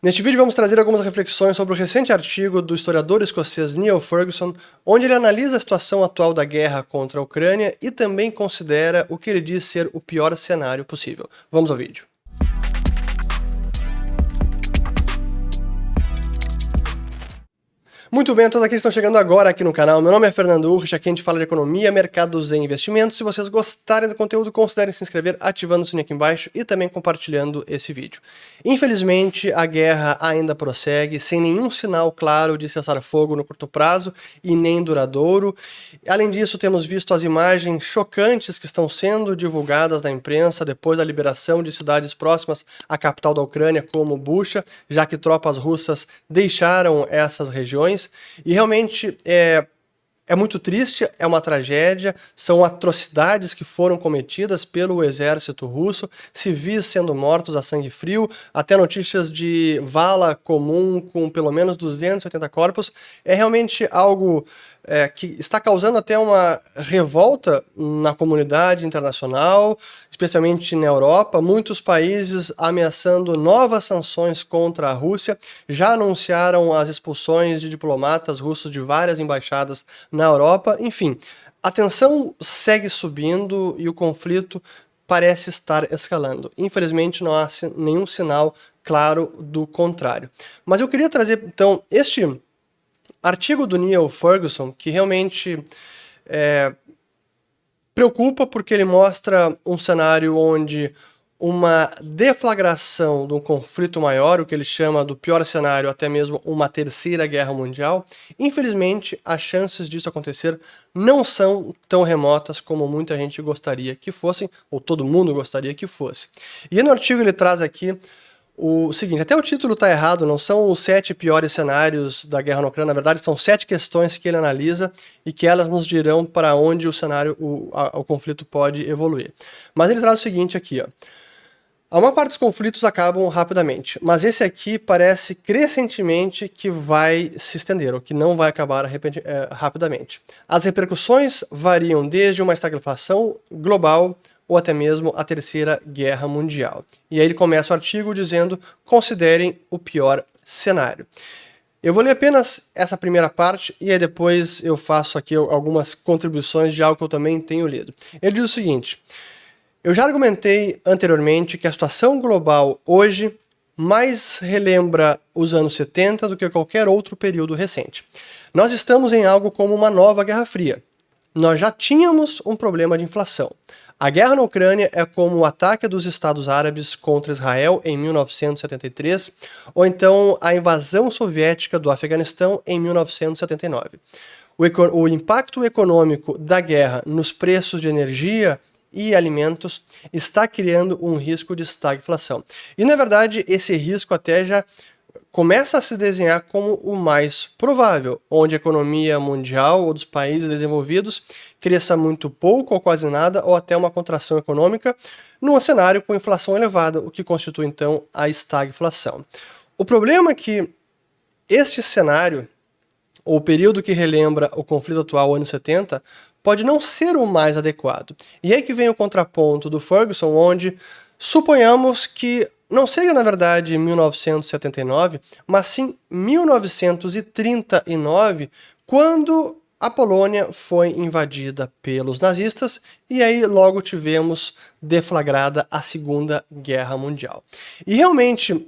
Neste vídeo vamos trazer algumas reflexões sobre o recente artigo do historiador escocês Neil Ferguson, onde ele analisa a situação atual da guerra contra a Ucrânia e também considera o que ele diz ser o pior cenário possível. Vamos ao vídeo. Muito bem, todos aqueles que estão chegando agora aqui no canal, meu nome é Fernando Urch, aqui a gente fala de economia, mercados e investimentos. Se vocês gostarem do conteúdo, considerem se inscrever ativando o sininho aqui embaixo e também compartilhando esse vídeo. Infelizmente, a guerra ainda prossegue, sem nenhum sinal claro de cessar fogo no curto prazo e nem duradouro. Além disso, temos visto as imagens chocantes que estão sendo divulgadas na imprensa depois da liberação de cidades próximas à capital da Ucrânia, como Bucha, já que tropas russas deixaram essas regiões. E realmente é, é muito triste, é uma tragédia, são atrocidades que foram cometidas pelo exército russo, civis sendo mortos a sangue frio, até notícias de vala comum com pelo menos 280 corpos. É realmente algo é, que está causando até uma revolta na comunidade internacional, especialmente na Europa. Muitos países ameaçando novas sanções contra a Rússia já anunciaram as expulsões de diplomatas russos de várias embaixadas na Europa. Enfim, a tensão segue subindo e o conflito parece estar escalando. Infelizmente, não há nenhum sinal claro do contrário. Mas eu queria trazer, então, este artigo do Neil Ferguson que realmente é, preocupa porque ele mostra um cenário onde uma deflagração de um conflito maior, o que ele chama do pior cenário, até mesmo uma terceira guerra mundial, infelizmente as chances disso acontecer não são tão remotas como muita gente gostaria que fossem, ou todo mundo gostaria que fosse. E no artigo ele traz aqui o seguinte, até o título está errado, não são os sete piores cenários da guerra na Ucrânia, na verdade são sete questões que ele analisa e que elas nos dirão para onde o cenário, o, a, o conflito pode evoluir. Mas ele traz o seguinte aqui, ó. A maior parte dos conflitos acabam rapidamente, mas esse aqui parece crescentemente que vai se estender, ou que não vai acabar é, rapidamente. As repercussões variam desde uma estagflação global ou até mesmo a Terceira Guerra Mundial. E aí ele começa o artigo dizendo: considerem o pior cenário. Eu vou ler apenas essa primeira parte e aí depois eu faço aqui algumas contribuições de algo que eu também tenho lido. Ele diz o seguinte: Eu já argumentei anteriormente que a situação global hoje mais relembra os anos 70 do que qualquer outro período recente. Nós estamos em algo como uma nova Guerra Fria. Nós já tínhamos um problema de inflação. A guerra na Ucrânia é como o ataque dos Estados Árabes contra Israel em 1973, ou então a invasão soviética do Afeganistão em 1979. O, o impacto econômico da guerra nos preços de energia e alimentos está criando um risco de estagflação. E na verdade, esse risco até já começa a se desenhar como o mais provável, onde a economia mundial ou dos países desenvolvidos cresça muito pouco ou quase nada, ou até uma contração econômica, num cenário com inflação elevada, o que constitui então a estagflação. O problema é que este cenário, ou o período que relembra o conflito atual, anos 70, pode não ser o mais adequado. E aí que vem o contraponto do Ferguson, onde suponhamos que não seja na verdade 1979, mas sim 1939, quando a Polônia foi invadida pelos nazistas e aí logo tivemos deflagrada a Segunda Guerra Mundial. E realmente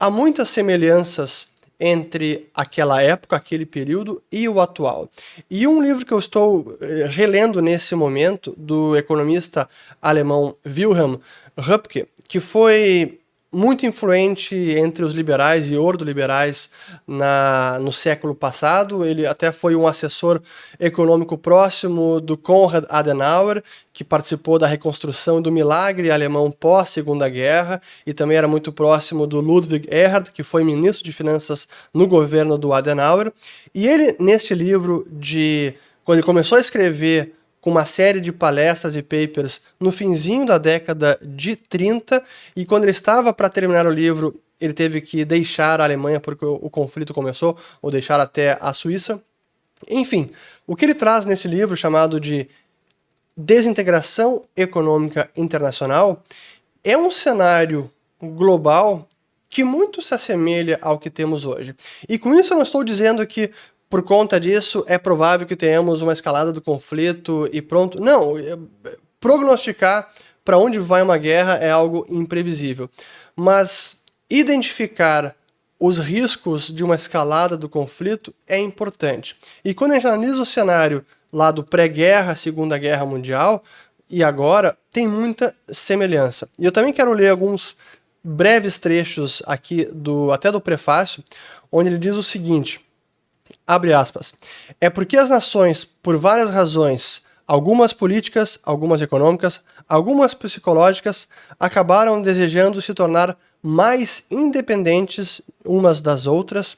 há muitas semelhanças entre aquela época, aquele período e o atual. E um livro que eu estou eh, relendo nesse momento, do economista alemão Wilhelm Röpke, que foi muito influente entre os liberais e ordoliberais na, no século passado. Ele até foi um assessor econômico próximo do Konrad Adenauer, que participou da reconstrução do milagre alemão pós-Segunda Guerra, e também era muito próximo do Ludwig Erhard, que foi ministro de Finanças no governo do Adenauer. E ele, neste livro de... Quando ele começou a escrever com uma série de palestras e papers no finzinho da década de 30, e quando ele estava para terminar o livro, ele teve que deixar a Alemanha porque o, o conflito começou, ou deixar até a Suíça. Enfim, o que ele traz nesse livro chamado de Desintegração Econômica Internacional é um cenário global que muito se assemelha ao que temos hoje. E com isso eu não estou dizendo que por conta disso é provável que tenhamos uma escalada do conflito e pronto. Não, é, prognosticar para onde vai uma guerra é algo imprevisível. Mas identificar os riscos de uma escalada do conflito é importante. E quando a gente analisa o cenário lá do pré-guerra, Segunda Guerra Mundial, e agora, tem muita semelhança. E eu também quero ler alguns breves trechos aqui do até do prefácio, onde ele diz o seguinte: abre aspas. É porque as nações, por várias razões, algumas políticas, algumas econômicas, algumas psicológicas, acabaram desejando se tornar mais independentes umas das outras,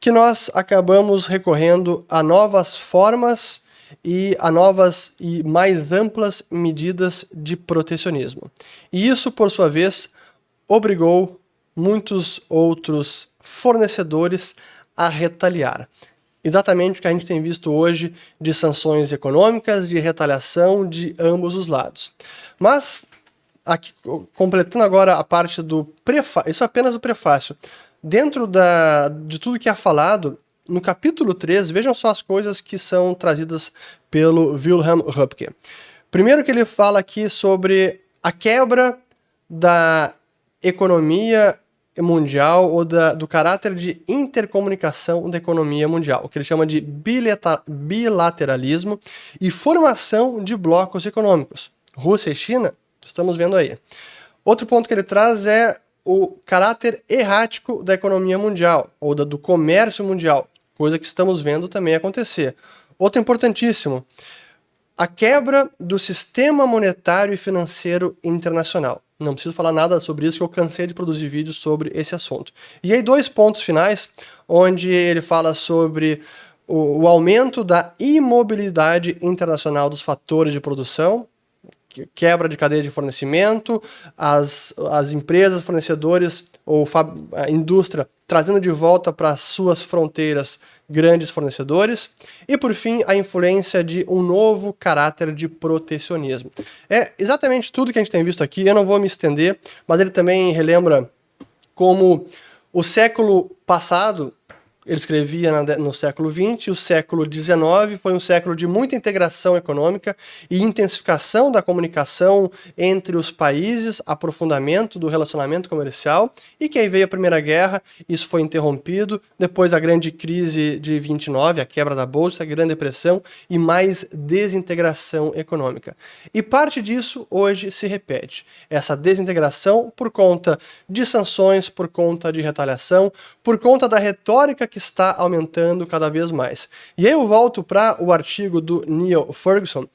que nós acabamos recorrendo a novas formas e a novas e mais amplas medidas de protecionismo. E isso, por sua vez, obrigou muitos outros fornecedores a retaliar. Exatamente o que a gente tem visto hoje de sanções econômicas, de retaliação de ambos os lados. Mas, aqui, completando agora a parte do prefácio, isso é apenas o prefácio. Dentro da, de tudo que é falado, no capítulo 3, vejam só as coisas que são trazidas pelo Wilhelm Röpke. Primeiro que ele fala aqui sobre a quebra da economia mundial ou da, do caráter de intercomunicação da economia mundial, o que ele chama de bilateralismo e formação de blocos econômicos. Rússia e China, estamos vendo aí. Outro ponto que ele traz é o caráter errático da economia mundial, ou da, do comércio mundial, coisa que estamos vendo também acontecer. Outro importantíssimo, a quebra do sistema monetário e financeiro internacional. Não preciso falar nada sobre isso, que eu cansei de produzir vídeos sobre esse assunto. E aí, dois pontos finais, onde ele fala sobre o, o aumento da imobilidade internacional dos fatores de produção, quebra de cadeia de fornecimento, as, as empresas, fornecedores ou a indústria trazendo de volta para suas fronteiras grandes fornecedores. E por fim, a influência de um novo caráter de protecionismo. É exatamente tudo que a gente tem visto aqui, eu não vou me estender, mas ele também relembra como o século passado ele escrevia no século XX, o século XIX foi um século de muita integração econômica e intensificação da comunicação entre os países, aprofundamento do relacionamento comercial, e que aí veio a Primeira Guerra, isso foi interrompido, depois a grande crise de 29, a quebra da Bolsa, a Grande Depressão e mais desintegração econômica. E parte disso hoje se repete, essa desintegração por conta de sanções, por conta de retaliação, por conta da retórica que está aumentando cada vez mais. E aí eu volto para o artigo do Neil Ferguson,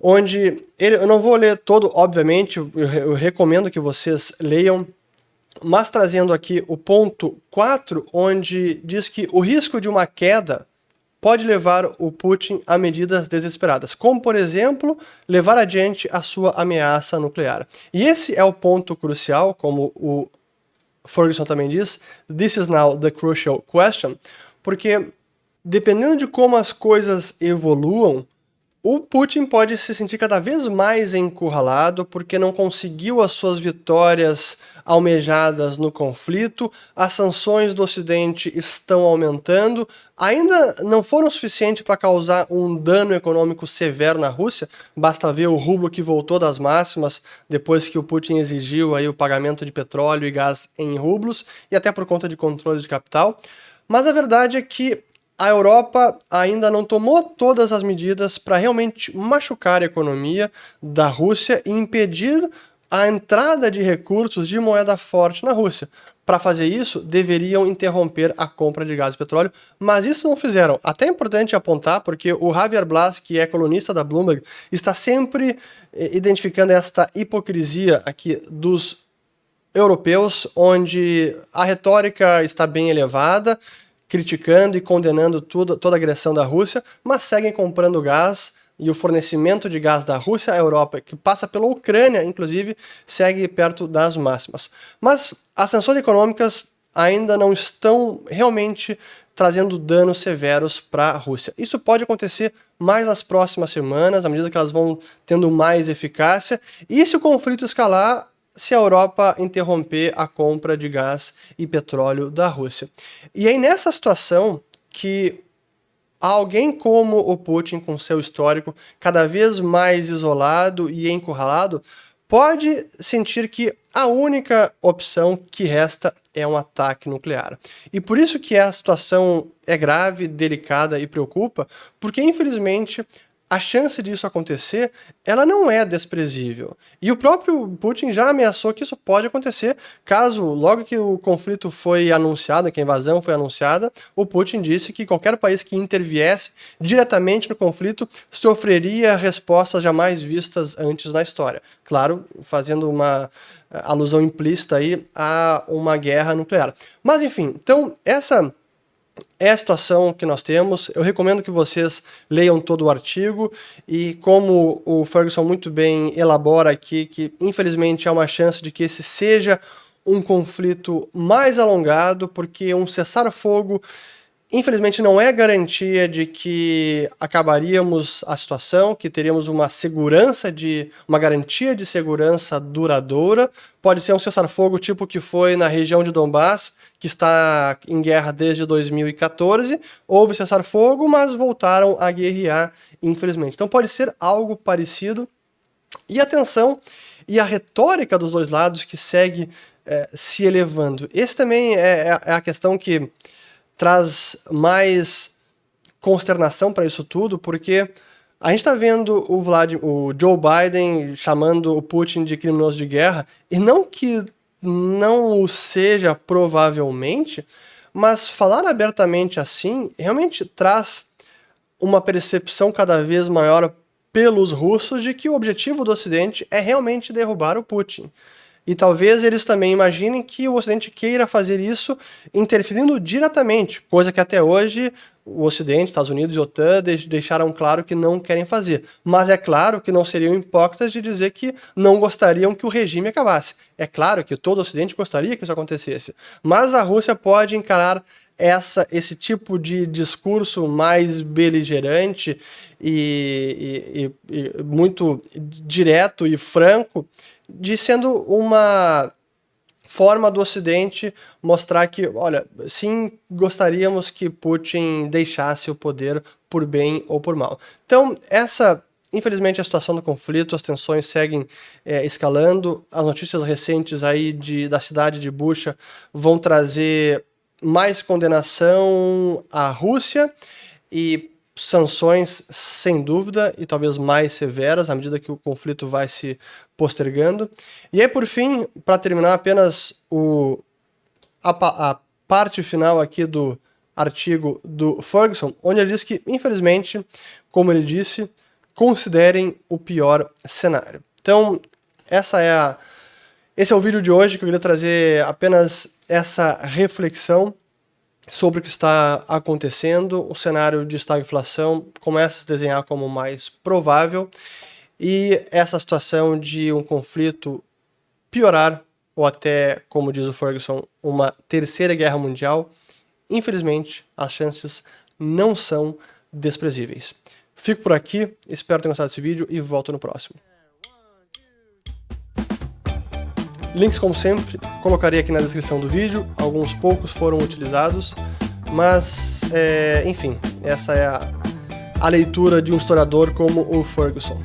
onde ele, eu não vou ler todo, obviamente, eu, eu recomendo que vocês leiam, mas trazendo aqui o ponto 4, onde diz que o risco de uma queda pode levar o Putin a medidas desesperadas, como, por exemplo, levar adiante a sua ameaça nuclear. E esse é o ponto crucial, como o Ferguson também diz, this is now the crucial question, porque dependendo de como as coisas evoluam, o Putin pode se sentir cada vez mais encurralado porque não conseguiu as suas vitórias almejadas no conflito, as sanções do Ocidente estão aumentando, ainda não foram suficientes para causar um dano econômico severo na Rússia, basta ver o rublo que voltou das máximas depois que o Putin exigiu aí o pagamento de petróleo e gás em rublos, e até por conta de controle de capital. Mas a verdade é que a Europa ainda não tomou todas as medidas para realmente machucar a economia da Rússia e impedir a entrada de recursos de moeda forte na Rússia. Para fazer isso, deveriam interromper a compra de gás e petróleo, mas isso não fizeram. Até é importante apontar, porque o Javier Blas, que é colunista da Bloomberg, está sempre eh, identificando esta hipocrisia aqui dos europeus, onde a retórica está bem elevada, criticando e condenando tudo, toda a agressão da Rússia, mas seguem comprando gás e o fornecimento de gás da Rússia à Europa, que passa pela Ucrânia, inclusive, segue perto das máximas. Mas as sanções econômicas ainda não estão realmente trazendo danos severos para a Rússia. Isso pode acontecer mais nas próximas semanas, à medida que elas vão tendo mais eficácia. E se o conflito escalar, se a Europa interromper a compra de gás e petróleo da Rússia. E aí, nessa situação que alguém como o Putin, com seu histórico cada vez mais isolado e encurralado, pode sentir que a única opção que resta é um ataque nuclear. E por isso que a situação é grave, delicada e preocupa, porque infelizmente a chance disso acontecer, ela não é desprezível. E o próprio Putin já ameaçou que isso pode acontecer caso, logo que o conflito foi anunciado, que a invasão foi anunciada, o Putin disse que qualquer país que interviesse diretamente no conflito sofreria respostas jamais vistas antes na história. Claro, fazendo uma eh, alusão implícita aí a uma guerra nuclear. Mas enfim, então essa é a situação que nós temos. Eu recomendo que vocês leiam todo o artigo e como o Ferguson muito bem elabora aqui, que infelizmente há uma chance de que esse seja um conflito mais alongado, porque um cessar-fogo infelizmente não é garantia de que acabaríamos a situação, que teríamos uma segurança de uma garantia de segurança duradoura. Pode ser um cessar-fogo tipo que foi na região de Donbass, que está em guerra desde 2014. Houve cessar-fogo, mas voltaram a guerrear, infelizmente. Então pode ser algo parecido. E atenção, e a retórica dos dois lados que segue é, se elevando. Esse também é, é, é a questão que traz mais consternação para isso tudo, porque a gente está vendo o, o Joe Biden chamando o Putin de criminoso de guerra, e não que não o seja provavelmente, mas falar abertamente assim realmente traz uma percepção cada vez maior pelos russos de que o objetivo do Ocidente é realmente derrubar o Putin. E talvez eles também imaginem que o Ocidente queira fazer isso interferindo diretamente, coisa que até hoje o Ocidente, Estados Unidos e OTAN deixaram claro que não querem fazer. Mas é claro que não seriam hipócritas de dizer que não gostariam que o regime acabasse. É claro que todo o Ocidente gostaria que isso acontecesse. Mas a Rússia pode encarar essa, esse tipo de discurso mais beligerante e, e, e muito direto e franco de sendo uma forma do Ocidente mostrar que, olha, sim, gostaríamos que Putin deixasse o poder por bem ou por mal. Então, essa, infelizmente, a situação do conflito, as tensões seguem é, escalando. As notícias recentes aí de, da cidade de Bucha vão trazer mais condenação à Rússia e sanções sem dúvida e talvez mais severas à medida que o conflito vai se postergando. E aí, por fim, para terminar, apenas o, a, a parte final aqui do artigo do Ferguson, onde ele diz que, infelizmente, como ele disse, considerem o pior cenário. Então, essa é a, esse é o vídeo de hoje que eu queria trazer apenas essa reflexão sobre o que está acontecendo, o cenário de estagflação começa a se desenhar como mais provável e essa situação de um conflito piorar ou até, como diz o Ferguson, uma terceira guerra mundial, infelizmente as chances não são desprezíveis. Fico por aqui, espero ter gostado desse vídeo e volto no próximo. Links, como sempre, colocarei aqui na descrição do vídeo. Alguns poucos foram utilizados, mas, é, enfim, essa é a, a leitura de um historiador como o Ferguson.